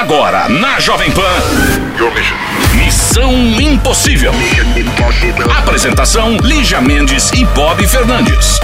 Agora, na Jovem Pan. Missão Impossível. Apresentação: Lígia Mendes e Bob Fernandes.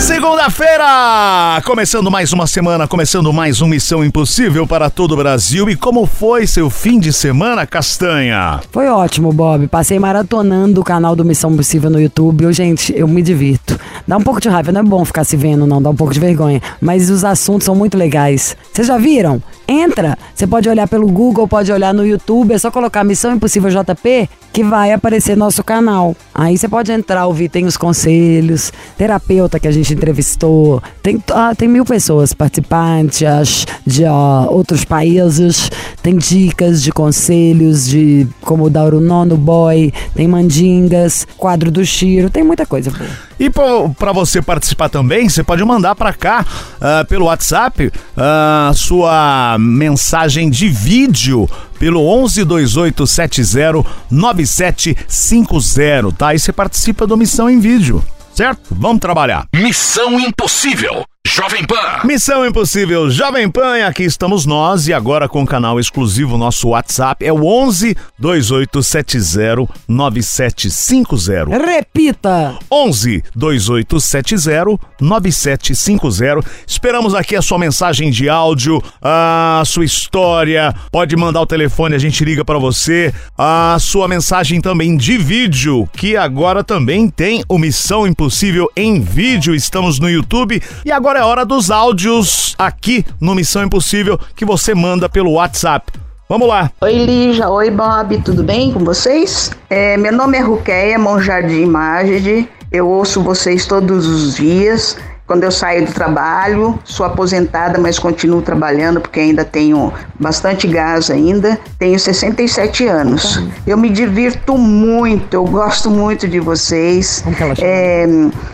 Segunda-feira! Começando mais uma semana, começando mais um Missão Impossível para todo o Brasil. E como foi seu fim de semana, Castanha? Foi ótimo, Bob. Passei maratonando o canal do Missão Impossível no YouTube. Eu, gente, eu me divirto. Dá um pouco de raiva, não é bom ficar se vendo, não, dá um pouco de vergonha. Mas os assuntos são muito legais. Vocês já viram? Entra! Você pode olhar pelo Google, pode olhar no YouTube, é só colocar Missão Impossível JP que vai aparecer nosso canal. Aí você pode entrar, ouvir, tem os conselhos, terapeuta que a gente entrevistou, tem, ah, tem mil pessoas participantes de ó, outros países, tem dicas de conselhos de como dar o nono boy, tem mandingas, quadro do Chiro, tem muita coisa boa. E para você participar também, você pode mandar para cá uh, pelo WhatsApp uh, sua mensagem de vídeo pelo 11 2870 9750, tá? Aí você participa do Missão em Vídeo, certo? Vamos trabalhar. Missão Impossível. Jovem Pan. Missão Impossível Jovem Pan, aqui estamos nós e agora com o canal exclusivo, nosso WhatsApp é o 11 2870 9750. Repita! 11 2870 9750. Esperamos aqui a sua mensagem de áudio, a sua história. Pode mandar o telefone, a gente liga para você. A sua mensagem também de vídeo, que agora também tem o Missão Impossível em vídeo. Estamos no YouTube e agora Agora é hora dos áudios aqui no Missão Impossível que você manda pelo WhatsApp. Vamos lá. Oi, Lígia. Oi, Bob. Tudo bem com vocês? É, meu nome é Ruqueia Monjardim Magide. Eu ouço vocês todos os dias. Quando eu saio do trabalho, sou aposentada, mas continuo trabalhando porque ainda tenho bastante gás ainda. Tenho 67 anos. Eu me divirto muito, eu gosto muito de vocês. É,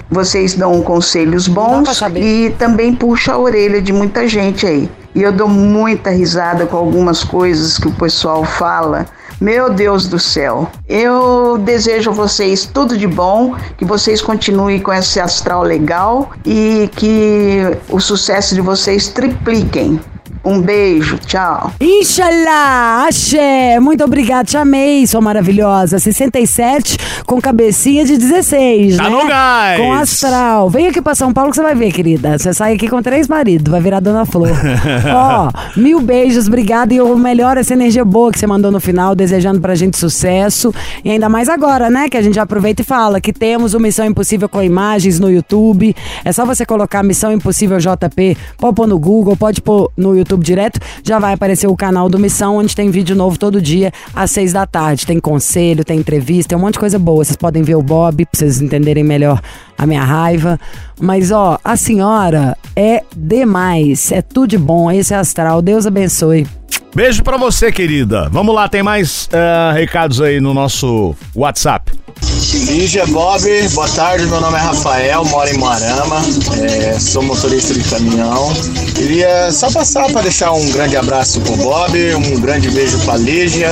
vocês dão conselhos bons e também puxa a orelha de muita gente aí. E eu dou muita risada com algumas coisas que o pessoal fala meu Deus do céu. Eu desejo a vocês tudo de bom, que vocês continuem com esse astral legal e que o sucesso de vocês tripliquem. Um beijo, tchau. Inxalá, axé, muito obrigada, te amei, sua maravilhosa. 67 com cabecinha de 16, tá né? no gás. Com astral. Vem aqui pra São Paulo que você vai ver, querida. Você sai aqui com três maridos, vai virar Dona Flor. Ó, mil beijos, obrigada e o melhor essa energia boa que você mandou no final, desejando pra gente sucesso. E ainda mais agora, né, que a gente já aproveita e fala que temos o Missão Impossível com imagens no YouTube. É só você colocar Missão Impossível JP, pode pôr no Google, pode pôr no YouTube YouTube direto, já vai aparecer o canal do Missão, onde tem vídeo novo todo dia, às seis da tarde. Tem conselho, tem entrevista, tem um monte de coisa boa. Vocês podem ver o Bob, pra vocês entenderem melhor a minha raiva. Mas, ó, a senhora é demais. É tudo de bom. Esse é astral. Deus abençoe. Beijo para você, querida. Vamos lá, tem mais uh, recados aí no nosso WhatsApp. Lígia Bob, boa tarde, meu nome é Rafael, moro em Moarama, é, sou motorista de caminhão. Queria só passar para deixar um grande abraço pro Bob, um grande beijo pra Lígia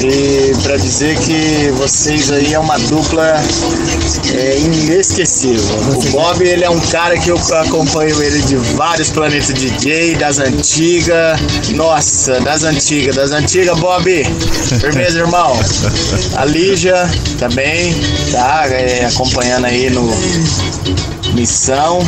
e para dizer que vocês aí é uma dupla é, inesquecível. O Bob, ele é um cara que eu acompanho ele de vários planetas DJ, das antigas, nossa, das antigas, das antigas, Bob. Firmeza, irmão. A Lígia também tá é, acompanhando aí no Missão.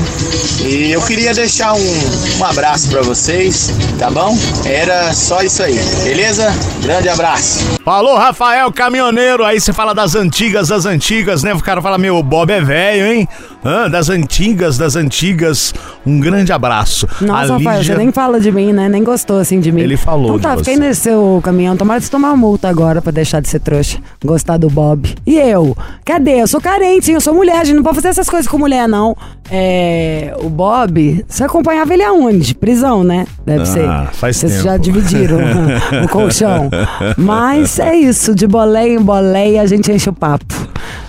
E eu queria deixar um, um abraço para vocês, tá bom? Era só isso aí, beleza? Grande abraço. Falou, Rafael, caminhoneiro. Aí você fala das antigas, das antigas, né? O cara fala, meu, o Bob é velho, hein? Ah, das antigas, das antigas. Um grande abraço. Nossa, Rafael, Lígia... você nem fala de mim, né? Nem gostou assim de mim. Ele falou. Então tá, fiquei nesse seu caminhão. Tomara de tomar multa agora pra deixar de ser trouxa. Gostar do Bob. E eu? Cadê? Eu sou carente, hein? Eu sou mulher. A gente não pode fazer essas coisas com mulher, não. É, o Bob, você acompanhava ele aonde? Prisão, né? Deve ah, ser. Faz Vocês tempo. já dividiram o colchão. Mas é isso, de boleia em boleia a gente enche o papo.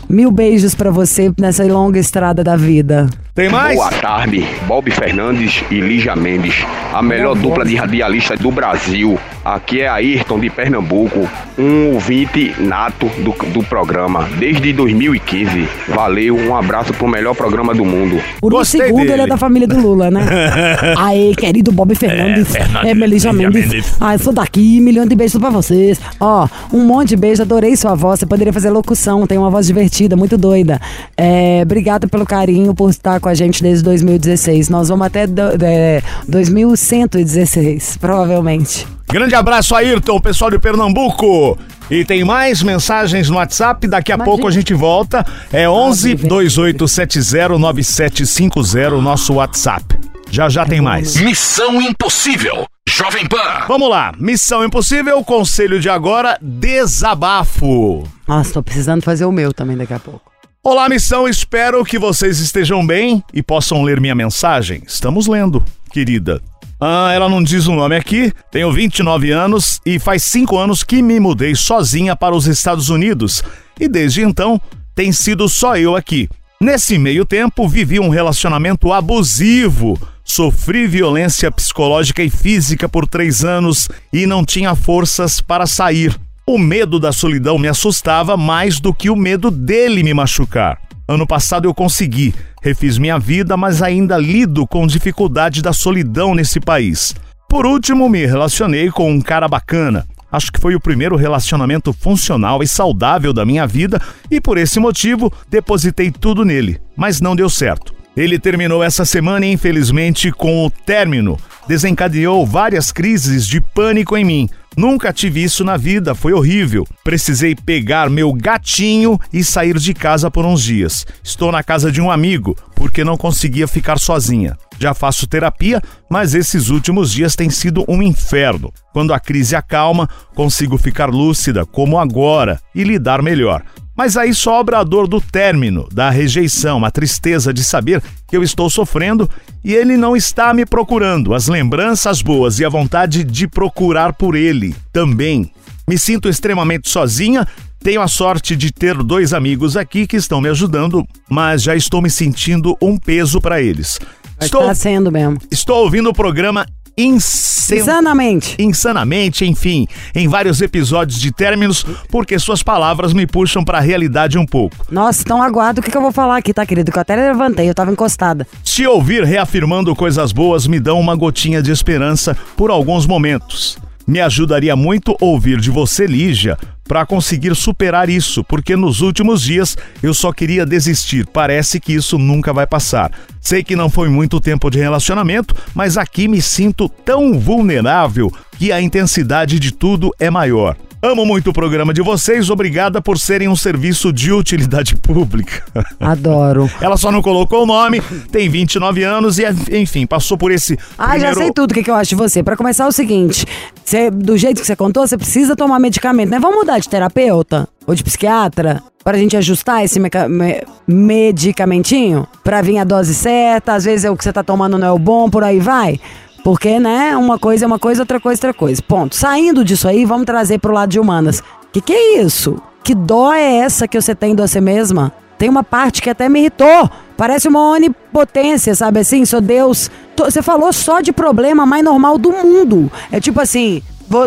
Mil beijos para você nessa longa estrada da vida. Tem mais? Boa tarde, Bob Fernandes e Lígia Mendes, a melhor dupla de radialistas do Brasil. Aqui é Ayrton de Pernambuco, um ouvinte nato do, do programa desde 2015. Valeu, um abraço pro melhor programa do mundo. Por um Gostei segundo dele. ele é da família do Lula, né? Aê, querido Bob Fernandes. É, Melissa Mendes. Ah, eu sou daqui, milhão de beijos pra vocês. Ó, um monte de beijo, adorei sua voz. Você poderia fazer locução, tem uma voz divertida, muito doida. É, obrigado pelo carinho, por estar com a gente desde 2016. Nós vamos até do, é, 2116, provavelmente. Grande abraço, Ayrton, pessoal de Pernambuco. E tem mais mensagens no WhatsApp, daqui a Imagina. pouco a gente volta. É 11 vem. 2870 9750, nosso WhatsApp. Já já tem mais. Missão Impossível. Jovem Pan. Vamos lá, Missão Impossível, conselho de agora, desabafo. Nossa, tô precisando fazer o meu também daqui a pouco. Olá, missão, espero que vocês estejam bem e possam ler minha mensagem. Estamos lendo, querida. Ah, ela não diz o nome aqui. Tenho 29 anos e faz 5 anos que me mudei sozinha para os Estados Unidos. E desde então, tem sido só eu aqui. Nesse meio tempo, vivi um relacionamento abusivo. Sofri violência psicológica e física por três anos e não tinha forças para sair. O medo da solidão me assustava mais do que o medo dele me machucar. Ano passado eu consegui, refiz minha vida, mas ainda lido com dificuldade da solidão nesse país. Por último, me relacionei com um cara bacana. Acho que foi o primeiro relacionamento funcional e saudável da minha vida e por esse motivo depositei tudo nele, mas não deu certo. Ele terminou essa semana infelizmente, com o término, desencadeou várias crises de pânico em mim. Nunca tive isso na vida, foi horrível. Precisei pegar meu gatinho e sair de casa por uns dias. Estou na casa de um amigo, porque não conseguia ficar sozinha. Já faço terapia, mas esses últimos dias têm sido um inferno. Quando a crise acalma, consigo ficar lúcida, como agora, e lidar melhor. Mas aí sobra a dor do término, da rejeição, a tristeza de saber que eu estou sofrendo e ele não está me procurando, as lembranças boas e a vontade de procurar por ele também. Me sinto extremamente sozinha. Tenho a sorte de ter dois amigos aqui que estão me ajudando, mas já estou me sentindo um peso para eles. Estou, Tá sendo mesmo. estou ouvindo o programa Incen... Insanamente. insanamente, enfim, em vários episódios de términos, porque suas palavras me puxam para a realidade um pouco. Nossa, então aguarda o que, que eu vou falar aqui, tá, querido? Que eu até levantei, eu tava encostada. Se ouvir reafirmando coisas boas me dão uma gotinha de esperança por alguns momentos. Me ajudaria muito ouvir de você, Lígia, para conseguir superar isso, porque nos últimos dias eu só queria desistir. Parece que isso nunca vai passar. Sei que não foi muito tempo de relacionamento, mas aqui me sinto tão vulnerável que a intensidade de tudo é maior. Amo muito o programa de vocês, obrigada por serem um serviço de utilidade pública. Adoro. Ela só não colocou o nome, tem 29 anos e, enfim, passou por esse. Ah, primeiro... já sei tudo o que, que eu acho de você. Pra começar, é o seguinte: você, do jeito que você contou, você precisa tomar medicamento, né? Vamos mudar de terapeuta ou de psiquiatra pra gente ajustar esse meca- me- medicamentinho pra vir a dose certa. Às vezes é o que você tá tomando não é o bom, por aí vai. Porque, né, uma coisa é uma coisa, outra coisa é outra coisa. Ponto. Saindo disso aí, vamos trazer pro lado de humanas. Que que é isso? Que dó é essa que você tem de você mesma? Tem uma parte que até me irritou. Parece uma onipotência, sabe assim? Sou Deus. Você falou só de problema mais normal do mundo. É tipo assim,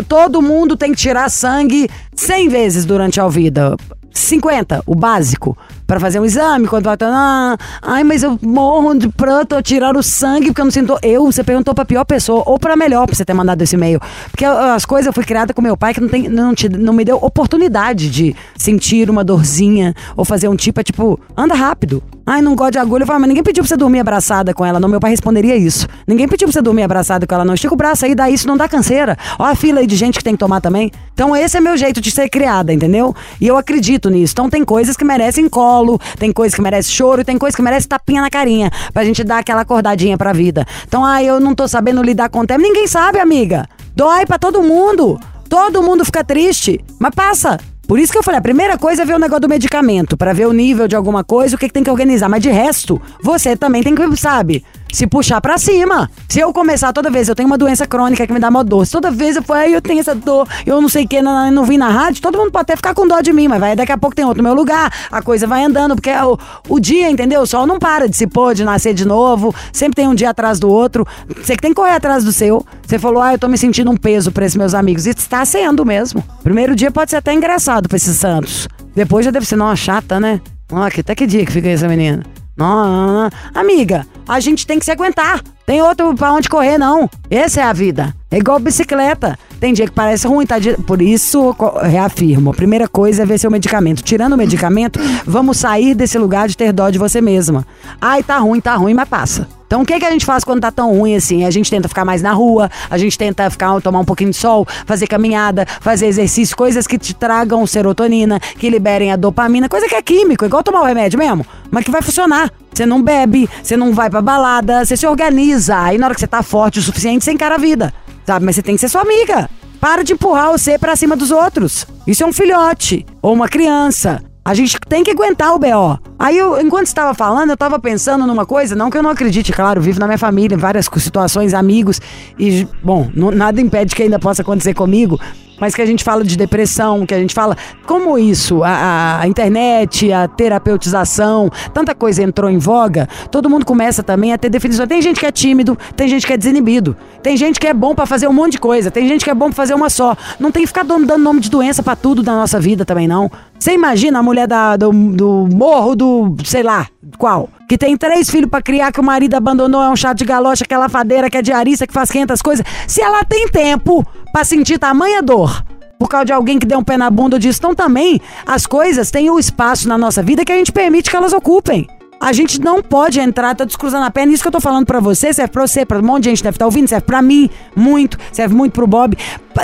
todo mundo tem que tirar sangue 100 vezes durante a vida. 50, o básico, Pra fazer um exame, quando vai ah, ai, mas eu morro de pranto, tirar o sangue porque eu não sinto. Eu, você perguntou pra pior pessoa ou pra melhor pra você ter mandado esse e-mail. Porque as coisas eu fui criada com meu pai que não, tem, não, te, não me deu oportunidade de sentir uma dorzinha ou fazer um tipo, é tipo, anda rápido. Ai, não gosto de agulha. Eu falo, mas ninguém pediu pra você dormir abraçada com ela. Não, meu pai responderia isso. Ninguém pediu pra você dormir abraçada com ela, não. Estica o braço aí, dá isso, não dá canseira. Ó a fila aí de gente que tem que tomar também. Então esse é meu jeito de ser criada, entendeu? E eu acredito nisso. Então tem coisas que merecem colo, tem coisas que merecem choro, tem coisas que merecem tapinha na carinha. Pra gente dar aquela acordadinha pra vida. Então, ah, eu não tô sabendo lidar com o tempo. Ninguém sabe, amiga. Dói pra todo mundo. Todo mundo fica triste. Mas passa. Por isso que eu falei, a primeira coisa é ver o negócio do medicamento, pra ver o nível de alguma coisa, o que, que tem que organizar. Mas de resto, você também tem que, sabe, se puxar pra cima. Se eu começar toda vez, eu tenho uma doença crônica que me dá uma dor. Se toda vez eu for, "Ai, eu tenho essa dor, eu não sei o que, não, não vim na rádio, todo mundo pode até ficar com dó de mim, mas vai, daqui a pouco tem outro no meu lugar, a coisa vai andando, porque é o, o dia, entendeu? O sol não para de se pôr, de nascer de novo, sempre tem um dia atrás do outro. Você que tem que correr atrás do seu. Você falou, ah, eu tô me sentindo um peso pra esses meus amigos. E está sendo mesmo. Primeiro dia pode ser até engraçado pra esses santos. Depois já deve ser, não, chata, né? Ó, até que dia que fica essa menina? Não, não, não. Amiga, a gente tem que se aguentar. Tem outro pra onde correr, não. Essa é a vida. É igual bicicleta. Tem dia que parece ruim, tá? Por isso, reafirmo. A primeira coisa é ver seu medicamento. Tirando o medicamento, vamos sair desse lugar de ter dó de você mesma. Ai, tá ruim, tá ruim, mas passa. Então o que, que a gente faz quando tá tão ruim assim? A gente tenta ficar mais na rua, a gente tenta ficar, tomar um pouquinho de sol, fazer caminhada, fazer exercício, coisas que te tragam serotonina, que liberem a dopamina, coisa que é químico, igual tomar o remédio mesmo, mas que vai funcionar. Você não bebe, você não vai pra balada, você se organiza. Aí na hora que você tá forte o suficiente, você encara a vida. Sabe? Mas você tem que ser sua amiga. Para de empurrar você pra cima dos outros. Isso é um filhote ou uma criança. A gente tem que aguentar o BO. Aí, eu, enquanto estava falando, eu estava pensando numa coisa, não que eu não acredite, claro, vivo na minha família, em várias situações, amigos, e, bom, não- nada impede que ainda possa acontecer comigo, mas que a gente fala de depressão, que a gente fala como isso, a, a- internet, a terapeutização, tanta coisa entrou em voga, todo mundo começa também a ter definição. Tem gente que é tímido, tem gente que é desinibido, tem gente que é bom pra fazer um monte de coisa, tem gente que é bom pra fazer uma só. Não tem que ficar dando nome de doença pra tudo da nossa vida também, não. Você imagina a mulher da- do, do morro do, sei lá, qual? Que tem três filhos pra criar, que o marido abandonou, é um chato de galocha, que é lafadeira, que é diarista, que faz 500 coisas. Se ela tem tempo pra sentir tamanha dor por causa de alguém que deu um pé na bunda disso, então também as coisas têm o espaço na nossa vida que a gente permite que elas ocupem. A gente não pode entrar, tá descruzando a perna. Isso que eu tô falando pra você, serve pra você, pra um monte de gente deve estar ouvindo, serve pra mim, muito, serve muito pro Bob.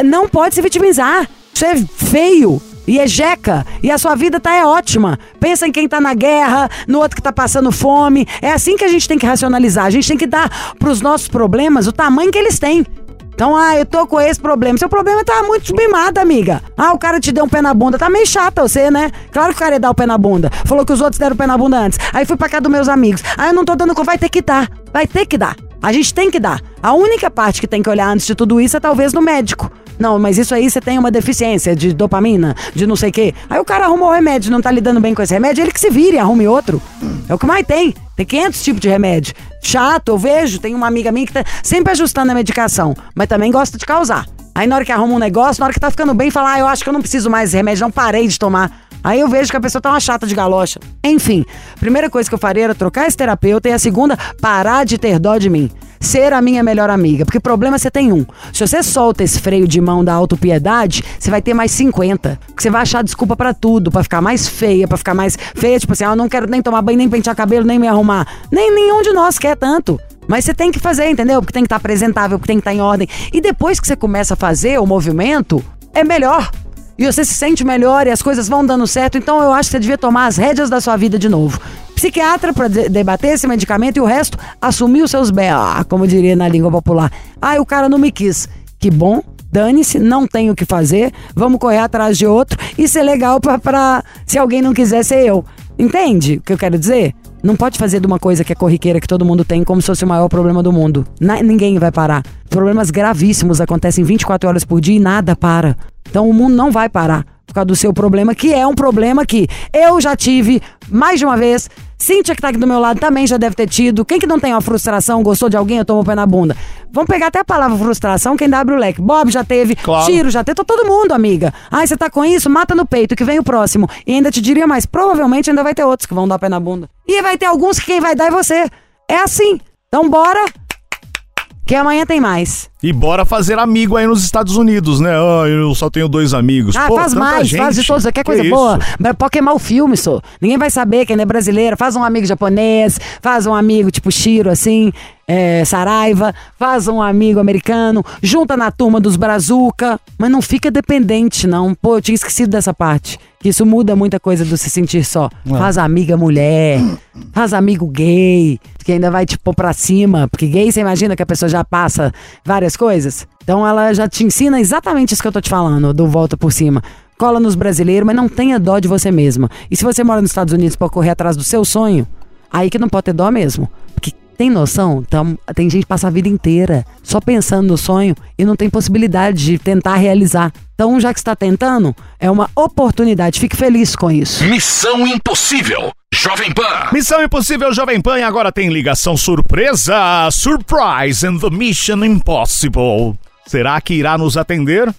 Não pode se vitimizar. Isso é feio. E é jeca. E a sua vida tá é ótima. Pensa em quem tá na guerra, no outro que tá passando fome. É assim que a gente tem que racionalizar. A gente tem que dar pros nossos problemas o tamanho que eles têm. Então, ah, eu tô com esse problema. Seu problema tá muito mimado, amiga. Ah, o cara te deu um pé na bunda. Tá meio chata você, né? Claro que o cara ia dar o pé na bunda. Falou que os outros deram o pé na bunda antes. Aí fui pra casa dos meus amigos. Ah, eu não tô dando. Vai ter que dar. Vai ter que dar. A gente tem que dar. A única parte que tem que olhar antes de tudo isso é talvez no médico. Não, mas isso aí você tem uma deficiência de dopamina, de não sei o quê. Aí o cara arrumou o remédio, não tá lidando bem com esse remédio, ele que se vire, arrume outro. É o que mais tem. Tem 500 tipos de remédio. Chato, eu vejo, tem uma amiga minha que tá sempre ajustando a medicação, mas também gosta de causar. Aí na hora que arruma um negócio, na hora que tá ficando bem, fala, ah, eu acho que eu não preciso mais remédio, não parei de tomar. Aí eu vejo que a pessoa tá uma chata de galocha. Enfim, primeira coisa que eu faria era trocar esse terapeuta e a segunda, parar de ter dó de mim. Ser a minha melhor amiga. Porque problema você tem um. Se você solta esse freio de mão da autopiedade, você vai ter mais 50. Porque você vai achar desculpa pra tudo, pra ficar mais feia, pra ficar mais feia. Tipo assim, ah, eu não quero nem tomar banho, nem pentear cabelo, nem me arrumar. Nem nenhum de nós quer tanto. Mas você tem que fazer, entendeu? Porque tem que estar apresentável, porque tem que estar em ordem. E depois que você começa a fazer o movimento, é melhor. E você se sente melhor e as coisas vão dando certo. Então eu acho que você devia tomar as rédeas da sua vida de novo. Psiquiatra para debater esse medicamento e o resto assumir os seus BA, como diria na língua popular. Ah, o cara não me quis. Que bom, dane-se, não tenho o que fazer, vamos correr atrás de outro e ser legal pra se alguém não quiser ser eu. Entende o que eu quero dizer? Não pode fazer de uma coisa que é corriqueira, que todo mundo tem, como se fosse o maior problema do mundo. Na- ninguém vai parar. Problemas gravíssimos acontecem 24 horas por dia e nada para. Então o mundo não vai parar por causa do seu problema, que é um problema que eu já tive mais de uma vez. Cíntia, que tá aqui do meu lado, também já deve ter tido. Quem que não tem uma frustração, gostou de alguém, eu tomo o pé na bunda? Vamos pegar até a palavra frustração, quem abre o leque. Bob já teve, Claro. Tiro já teve, tá todo mundo, amiga. Ai, você tá com isso? Mata no peito, que vem o próximo. E ainda te diria mais, provavelmente ainda vai ter outros que vão dar pé na bunda. E vai ter alguns que quem vai dar é você. É assim. Então bora, que amanhã tem mais. E bora fazer amigo aí nos Estados Unidos, né? Ah, eu só tenho dois amigos. Ah, Pô, faz mais, gente. faz de todos. Quer Que coisa isso? boa? Pode queimar o filme, só. Ninguém vai saber que ainda é brasileira. Faz um amigo japonês, faz um amigo tipo Shiro, assim, é, Saraiva, faz um amigo americano, junta na turma dos Brazuca, mas não fica dependente, não. Pô, eu tinha esquecido dessa parte. Que isso muda muita coisa do se sentir só. Faz amiga mulher, faz amigo gay, que ainda vai te pôr pra cima. Porque gay, você imagina que a pessoa já passa várias coisas? Então ela já te ensina exatamente isso que eu tô te falando, do volta por cima. Cola nos brasileiros, mas não tenha dó de você mesma. E se você mora nos Estados Unidos pra correr atrás do seu sonho, aí que não pode ter dó mesmo. Tem noção? Então, tem gente que passa a vida inteira só pensando no sonho e não tem possibilidade de tentar realizar. Então, já que está tentando, é uma oportunidade. Fique feliz com isso. Missão Impossível. Jovem Pan. Missão Impossível Jovem Pan e agora tem ligação surpresa. Surprise and the Mission Impossible. Será que irá nos atender?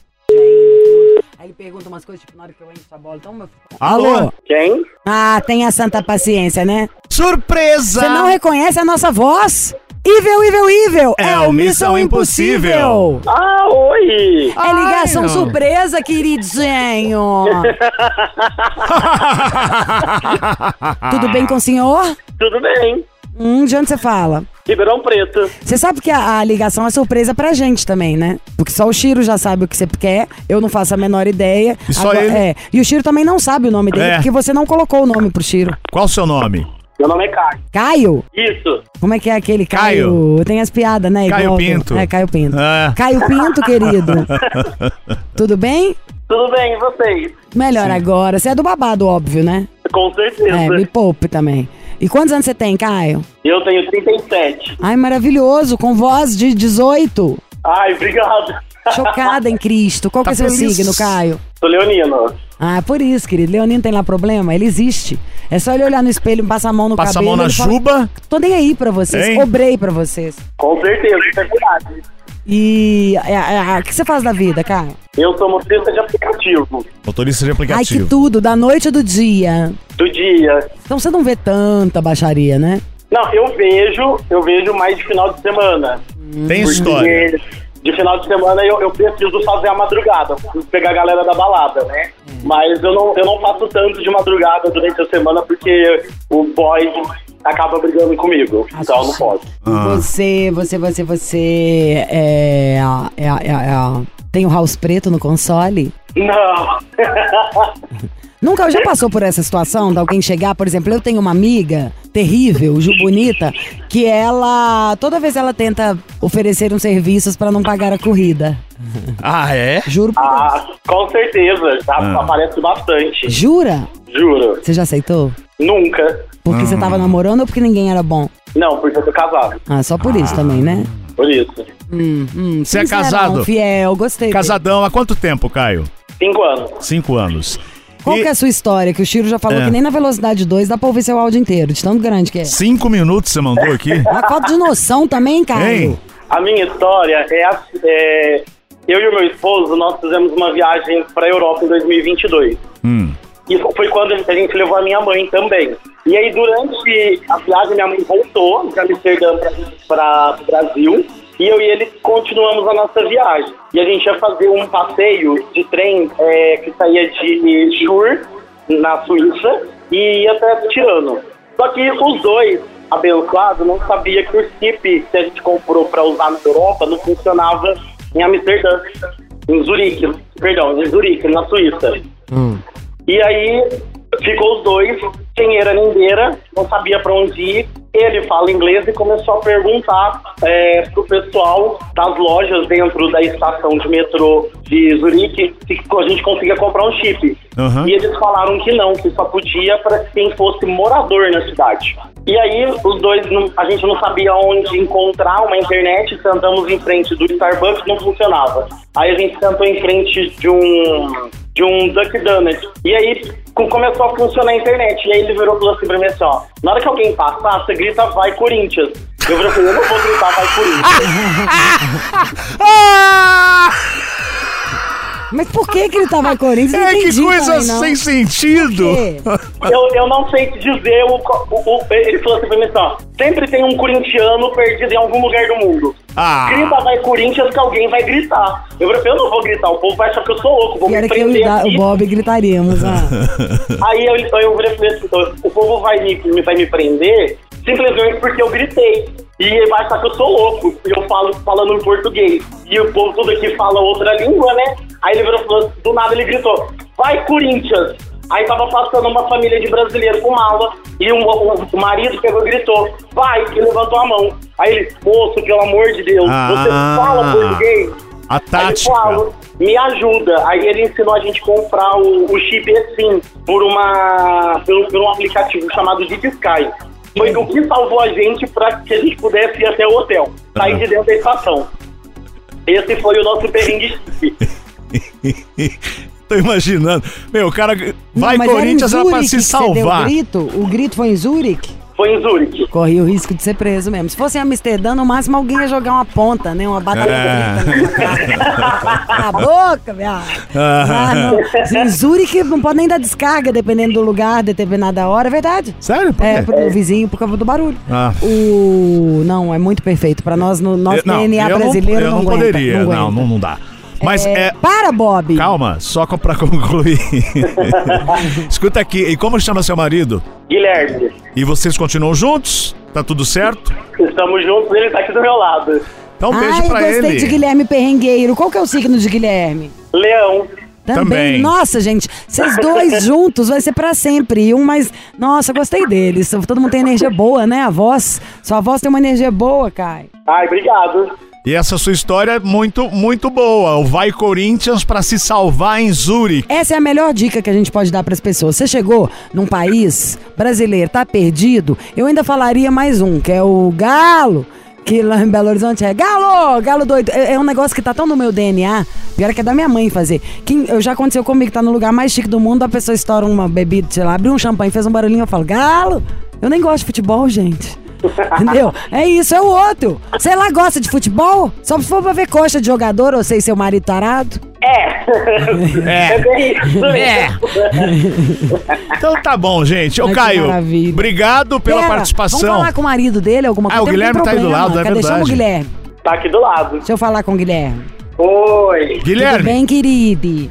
Aí ele pergunta umas coisas, tipo, na hora que eu encho a bola. Então, meu filho. Alô? Quem? Ah, tenha santa paciência, né? Surpresa! Você não reconhece a nossa voz? Evil, evil, evil! É o Missão Impossível. Ah, oi! É ligação Ai, surpresa, queridinho! Tudo bem com o senhor? Tudo bem. Hum, de onde você fala? Ribeirão Preto. Você sabe que a, a ligação é surpresa pra gente também, né? Porque só o Chiro já sabe o que você quer, eu não faço a menor ideia. E só ele? É. E o Chiro também não sabe o nome dele, É. porque você não colocou o nome pro Chiro. Qual o seu nome? Meu nome é Caio. Caio? Isso. Como é que é aquele Caio. Caio? Tem as piadas, né? Caio Igual- Pinto. É, Caio Pinto. É. Caio Pinto, querido. Tudo bem? Tudo bem, e vocês? Melhor agora. Você é do babado, óbvio, né? Com certeza. É, me poupe também. E quantos anos você tem, Caio? Eu tenho 37. Ai, maravilhoso, com voz de 18. Ai, obrigado. Chocada em Cristo. Qual que Tá é seu feliz? signo, Caio? Sou leonino. Ah, por isso, querido. Leonino tem lá problema? Ele existe. É só ele olhar no espelho, passar a mão no Passa a cabelo. mão na ele fala, juba. Tô nem aí pra vocês. Hein? Obrei pra vocês. Com certeza, isso é verdade. E é, é, é, o que você faz da vida, Caio? Eu sou motorista de aplicativo. Motorista de Ai, que aplicativo. tudo, da noite ou do dia. Do dia. Então você não vê tanta baixaria, né? Não, eu vejo, eu vejo mais de final de semana. Tem história. De final de semana eu, eu preciso fazer a madrugada, preciso pegar a galera da balada, né? Mas eu não, eu não faço tanto de madrugada durante a semana porque o boy acaba brigando comigo. Então eu não posso. Ah. Você, você, você, você é, é, é, é- tem o house preto no console? Não. Nunca já passou por essa situação de alguém chegar, por exemplo, eu tenho uma amiga terrível, Ju Bonita, que ela toda vez ela tenta oferecer uns serviços pra não pagar a corrida. Ah, é? Juro por Deus. Ah, com certeza. Já Ah. aparece bastante. Jura? Juro. Você já aceitou? Nunca. Porque você tava namorando ou porque ninguém era bom? Não, porque eu tô casado. Ah, só por isso também, né? Por isso. Hum, hum, Você é sincerão, casado? Fiel, gostei. Casadão há quanto tempo, Caio? Cinco anos. Cinco anos. Qual E que é a sua história? Que o Chiro já falou É. que nem na velocidade 2 dá pra ouvir seu áudio inteiro, de tão grande que é. Cinco minutos você mandou aqui? Uma falta de noção também, Caio. Hein? A minha história é, a- é, eu e o meu esposo, nós fizemos uma viagem para a Europa em 2022. Hum. E foi quando a gente levou a minha mãe também. E aí, durante a viagem, minha mãe voltou de Amsterdã para o Brasil. E eu e ele continuamos a nossa viagem. E a gente ia fazer um passeio de trem é, que saía de Chur, na Suíça, e ia até Tirano. Só que os dois, abençoados, não sabia que o chip que a gente comprou para usar na Europa não funcionava em Amsterdã, em Zurique, perdão, em Zurique, na Suíça. E aí ficou os dois, quem era ninguém, não sabia pra onde ir. Ele fala inglês e começou a perguntar é, pro pessoal das lojas dentro da estação de metrô de Zurique se a gente conseguia comprar um chip. Aham. E eles falaram que não, que só podia para quem fosse morador na cidade. E aí os dois, a gente não sabia onde encontrar uma internet, sentamos em frente do Starbucks, não funcionava. Aí a gente sentou em frente de um de um Duck Donut. E aí co- começou a funcionar a internet. E aí ele virou e falou assim pra mim assim, ó, na hora que alguém passar, você grita vai Corinthians. Eu falei, eu não vou gritar vai Corinthians. Mas por que que ele tava Corinthians? Não É, que coisa sem sentido. Eu, eu não sei te dizer, o, co- o- o- ele falou assim pra mim assim, ó, sempre tem um corintiano perdido em algum lugar do mundo. Ah. Grita vai Corinthians que alguém vai gritar. Eu falei, eu não vou gritar, o povo vai achar que eu sou louco, vou me que eu e prender da- o aqui. Bob gritaríamos, ah. Aí eu, eu falei assim, o povo vai me, vai me prender simplesmente porque eu gritei. E ele vai achar que eu sou louco, e eu falo falando em português. E o povo todo aqui fala outra língua, né? Aí ele virou e falou, do nada ele gritou, vai Corinthians! Aí tava passando uma família de brasileiro com mala, e um, um- o marido pegou e gritou, vai, e levantou a mão. Aí ele, moço, pelo amor de Deus, você Ah. fala português? A Aí ele tática. falou, me ajuda. Aí ele ensinou a gente a comprar o, o chip assim por uma por, um- por um aplicativo chamado Deep Sky. foi o que salvou a gente para que a gente pudesse ir até o hotel, sair de dentro da estação. Esse foi o nosso perrengue. Tô imaginando. Meu, o cara vai Não, Corinthians era era pra se que você deu salvar. o grito? O grito foi em Zurique? Foi em Zurique. Corria o risco de ser preso mesmo. Se fosse em Amsterdã, no máximo alguém ia jogar uma ponta, né? Uma batata É. na boca, viado. Ah. Ah. Em Zurique não pode nem dar descarga, dependendo do lugar, determinada hora, é verdade? Sério? Por É, pro vizinho por causa do barulho. Ah. O. Não, é muito perfeito. Pra nós, no nosso Eu- não, DNA eu brasileiro, não, eu não, não, aguenta, poderia. Não, aguenta. não, não dá. Mas é. Para, Bob. Calma, só pra concluir. Escuta aqui, e como chama seu marido? Guilherme, E vocês continuam juntos? Tá tudo certo? estamos juntos, ele tá aqui do meu lado. Então, um beijo Ai, pra gostei ele. de Guilherme Perrengueiro. Qual que é o signo de Guilherme? Leão. Também. Nossa, gente, vocês dois juntos vai ser pra sempre. E um mais. Nossa, gostei deles. Todo mundo tem energia boa, né? A voz. Sua voz tem uma energia boa, Kai. Ai, obrigado. E essa sua história é muito, muito boa. O Vai Corinthians pra se salvar em Zurique. Essa é a melhor dica que a gente pode dar pras pessoas. Você chegou num país brasileiro, tá perdido, eu ainda falaria mais um, que é o Galo. Que lá em Belo Horizonte é galo, galo doido. É, é um negócio que tá tão no meu DNA, pior que é da minha mãe fazer. Que eu já aconteceu comigo, tá no lugar mais chique do mundo, a pessoa estoura uma bebida, sei lá, abriu um champanhe, fez um barulhinho, eu falo, galo. Eu nem gosto de futebol, gente. Entendeu? É isso, é o outro. Você lá gosta de futebol? Só se for pra ver coxa de jogador, ou sei, seu marido tarado. É. É, isso. É. Então tá bom, gente. Ô, Ai, Caio, maravilha. obrigado pela Pera, participação. Vamos falar com o marido dele, alguma Ah, coisa. o Tem- Guilherme tá aí do lado, é Cadê? Chama o verdade. Guilherme. Tá aqui do lado. Deixa eu falar com o Guilherme. Oi. Tudo Guilherme, bem, querido?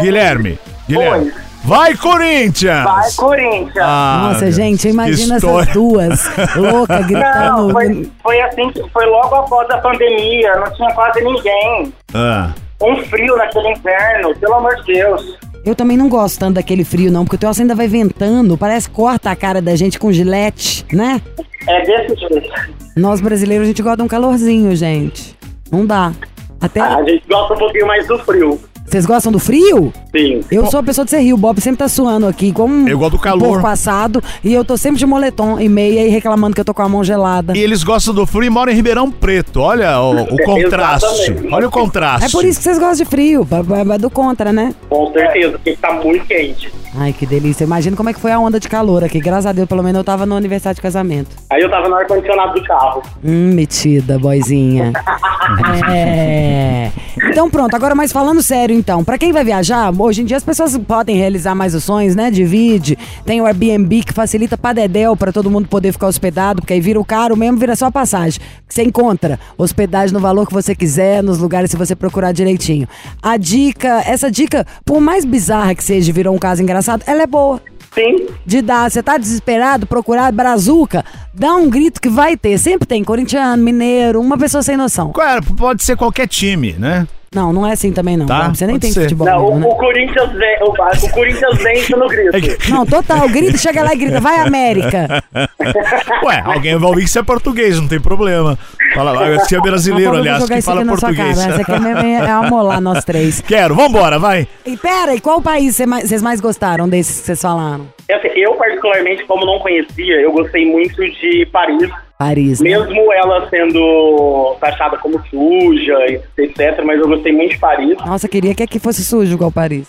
Guilherme, Guilherme. Oi. Vai, Corinthians! Vai, Corinthians. Ah, Nossa, gente, imagina essas duas loucas gritando. Não, foi, foi assim, que- foi logo após a pandemia, não tinha quase ninguém. Ah, Um frio naquele inverno, pelo amor de Deus. Eu também não gosto tanto daquele frio, não, porque o teu ainda vai ventando, parece que corta a cara da gente com gilete, né? É desse jeito. Nós brasileiros, a gente gosta de um calorzinho, gente. Não dá. Até. A gente gosta um pouquinho mais do frio. Vocês gostam do frio? Sim. Eu sou a pessoa de ser rio. O Bob sempre tá suando aqui, como um Eu gosto do calor. porco assado. E eu tô sempre de moletom e meia e reclamando que eu tô com a mão gelada. E eles gostam do frio e moram em Ribeirão Preto. Olha o, o contraste. Olha o contraste. É por isso que vocês gostam de frio, ba- ba- ba- do contra, né? Com certeza, porque tá muito quente. Ai, que delícia. Imagina como é que foi a onda de calor aqui. Graças a Deus, pelo menos eu tava no aniversário de casamento. Aí eu tava no ar-condicionado do carro. Hum, metida, boizinha. é. Então pronto, agora mais falando sério então. Pra quem vai viajar, hoje em dia as pessoas podem realizar mais os sonhos, né? Divide. Tem o Airbnb que facilita pra dedéu pra todo mundo poder ficar hospedado, porque aí vira o caro mesmo, vira só a passagem. Você encontra hospedagem no valor que você quiser, nos lugares se você procurar direitinho. A dica, essa dica, por mais bizarra que seja, virou um caso engraçado, ela é boa Sim. de dar, você tá desesperado, procurar brazuca, dá um grito que vai ter. Sempre tem corintiano, mineiro, uma pessoa sem noção. É? Pode ser qualquer time, né? Não, não é assim também não. Tá. Você nem pode tem ser. futebol Não, mesmo, o, né? o Corinthians vem, o, o Corinthians vence no grito. É que- Não, total, grita, chega lá e grita, vai América. Ué, alguém vai ouvir que você é português, não tem problema. Fala, você é brasileiro, aliás, que fala aqui na sua português. Cara. Essa aqui é, mesmo, é amolar nós três. Quero, vambora, vai. E pera, e qual país vocês mais gostaram desses que vocês falaram? Assim, Eu, particularmente, como não conhecia, eu gostei muito de Paris. Paris, né? Mesmo ela sendo taxada como suja, etc. Mas eu gostei muito de Paris. Nossa, queria que aqui fosse sujo igual Paris.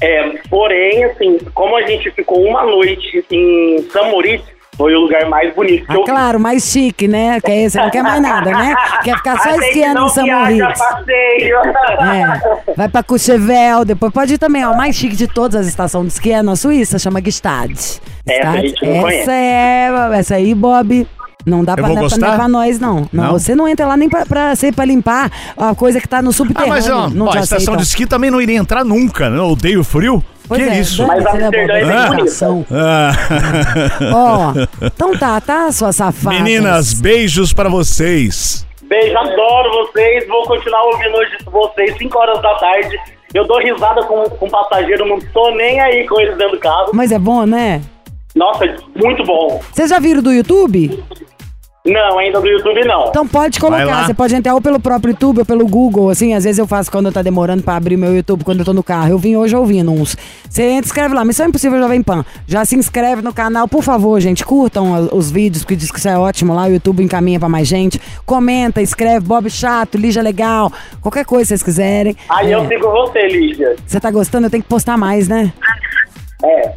É, porém, assim, como a gente ficou uma noite em Samoritz, foi o lugar mais bonito que Ah, eu claro, mais chique, né? Que aí você não quer mais nada, né? Quer ficar só esquiando em São passeio. É, vai pra Courchevel, depois pode ir também, ó. O mais chique de todas as estações de esqui é na Suíça, chama Gstad. Essa essa é, essa aí, Bob. Não dá Eu pra, vou não é pra- nós, não. não. Não? Você não entra lá nem pra, pra, ser, pra limpar a coisa que tá no Ah, subterrâneo. mas ó, não ó, a estação de esqui também não iria entrar nunca, né? Eu odeio frio. Pois que é, isso? Mas né, Amsterdã é bem. Ah. Ó, então tá, tá, sua safada. Meninas, beijos pra vocês. Beijo, adoro vocês. Vou continuar ouvindo hoje vocês, 5 horas da tarde. Eu dou risada com, com passageiro, não tô nem aí com eles dentro do carro. Mas é bom, né? Nossa, muito bom. Vocês já viram do YouTube? Não, ainda do YouTube não. Então pode colocar, você pode entrar ou pelo próprio YouTube ou pelo Google, assim, às vezes eu faço quando tá demorando pra abrir meu YouTube, quando eu tô no carro. Eu vim hoje ouvindo uns. Você entra, escreve lá, Missão Impossível Jovem Pan. Já se inscreve no canal, por favor, gente, curtam os vídeos, porque diz que isso é ótimo lá, o YouTube encaminha pra mais gente. Comenta, escreve, Bob Chato, Lígia Legal, qualquer coisa que vocês quiserem. Aí É, eu sigo você, Lígia. Você tá gostando? Eu tenho que postar mais, né? É.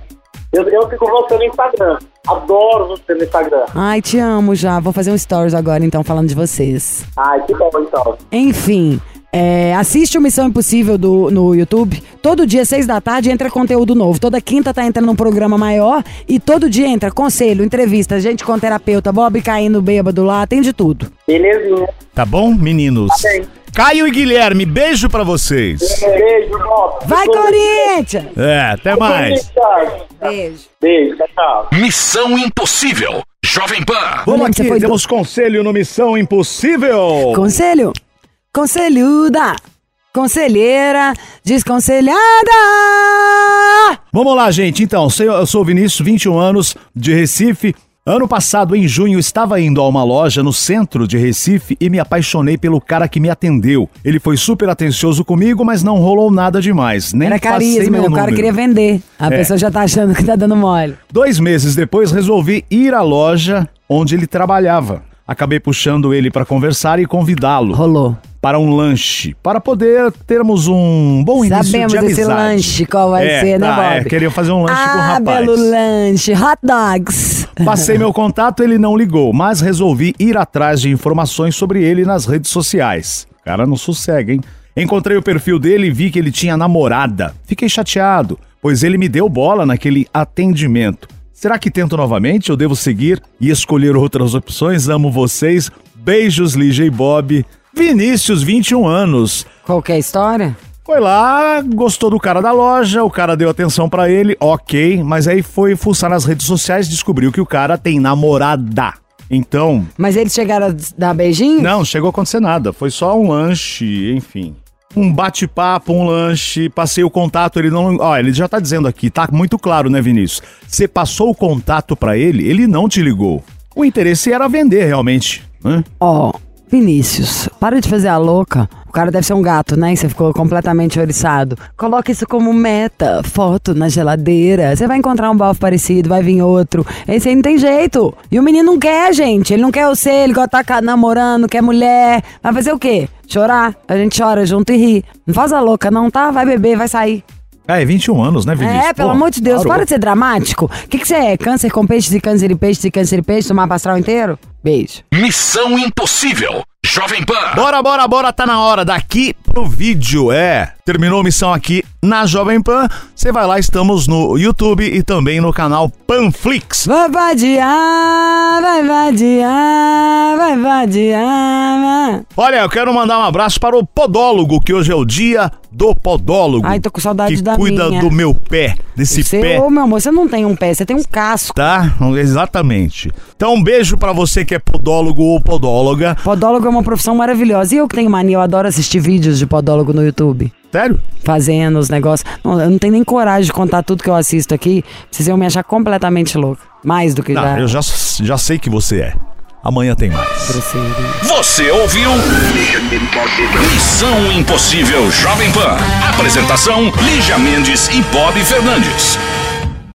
Eu, eu sigo você no Instagram. Adoro você no Instagram. Ai, te amo já. Vou fazer um stories agora, então, falando de vocês. Ai, que bom então. Enfim, é, assiste o Missão Impossível do, no YouTube. Todo dia, seis da tarde, entra conteúdo novo. Toda quinta tá entrando um programa maior. E todo dia entra conselho, entrevista, gente com terapeuta, Bob caindo bêbado lá, tem de tudo. Belezinha. Tá bom, meninos? bem. Caio e Guilherme, beijo pra vocês. Beijo, Bob. Vai, Corinthians! É, até mais. Beijo. Beijo, tchau. Missão Impossível. Jovem Pan. Vamos Você aqui, foi do- temos conselho no Missão Impossível. Conselho, conselhuda, conselheira, desconselhada. Vamos lá, gente. Então, eu sou o Vinícius, 21 anos, de Recife. Ano passado, em junho, estava indo a uma loja no centro de Recife e me apaixonei pelo cara que me atendeu. Ele foi super atencioso comigo, mas não rolou nada demais. Nem Era carisma, meu o cara queria vender. A É. pessoa já tá achando que tá dando mole. Dois meses depois, resolvi ir à loja onde ele trabalhava. Acabei puxando ele para conversar e convidá-lo Rolou. Para um lanche, para poder termos um bom início Sabemos de desse amizade. lanche, qual vai É, ser, né, tá, Bob? É, queria fazer um lanche com o ah, rapaz. belo lanche, hot dogs. Passei meu contato, ele não ligou, mas resolvi ir atrás de informações sobre ele nas redes sociais. O cara não sossega, hein? Encontrei o perfil dele e vi que ele tinha namorada. Fiquei chateado, pois ele me deu bola naquele atendimento. Será que tento novamente ou devo seguir e escolher outras opções? Amo vocês. Beijos, Lígia e Bob. Vinícius, 21 anos. Qual que é a história? Foi lá, gostou do cara da loja, o cara deu atenção pra ele, ok, mas aí foi fuçar nas redes sociais e descobriu que o cara tem namorada. Então, Mas eles chegaram a dar beijinho? não, chegou a acontecer nada, foi só um lanche, enfim. Um bate-papo, um lanche, passei o contato, ele não. Ó, ele já tá dizendo aqui, tá muito claro, né, Vinícius? Você passou o contato pra ele, ele não te ligou. O interesse era vender realmente, né? Ó, Vinícius, para de fazer a louca. O cara deve ser um gato, né? E você ficou completamente oriçado. Coloca isso como meta, foto na geladeira. Você vai encontrar um bafo parecido, vai vir outro. Esse aí não tem jeito. E o menino não quer, gente. Ele não quer você, ele gosta de estar namorando, quer mulher. Vai fazer o quê? Chorar? A gente chora junto e ri. Não faz a louca, não, tá? Vai beber, vai sair. É, 21 anos, né, Vinícius? É, pelo Pô, amor de Deus, parou. para de ser dramático. O que, que você é? Câncer com peixes e câncer e peixes e câncer e peixes? Tomar pastral inteiro? Beijo. Missão Impossível. Jovem Pan. Bora, bora, bora, tá na hora daqui pro vídeo, é. Terminou a missão aqui na Jovem Pan. Você vai lá, estamos no YouTube e também no canal Panflix. Vai vadiar, vai vadiar, vai vadiar. Olha, eu quero mandar um abraço para o podólogo, que hoje é o dia do podólogo. Ai, tô com saudade que da cuida minha. do meu pé, desse Você, pé. ô meu amor, você não tem um pé, você tem um casco. Tá? Exatamente. Então, um beijo pra você que é podólogo ou podóloga. Podólogo é uma profissão maravilhosa. E eu que tenho mania, eu adoro assistir vídeos de podólogo no YouTube. Sério? Fazendo os negócios. Não, eu não tenho nem coragem de contar tudo que eu assisto aqui. Vocês iam me achar completamente louca. Mais do que Não, já. eu já, já sei que você é. Amanhã tem mais. Você ouviu? Missão Impossível Jovem Pan. Apresentação: Lígia Mendes e Bob Fernandes.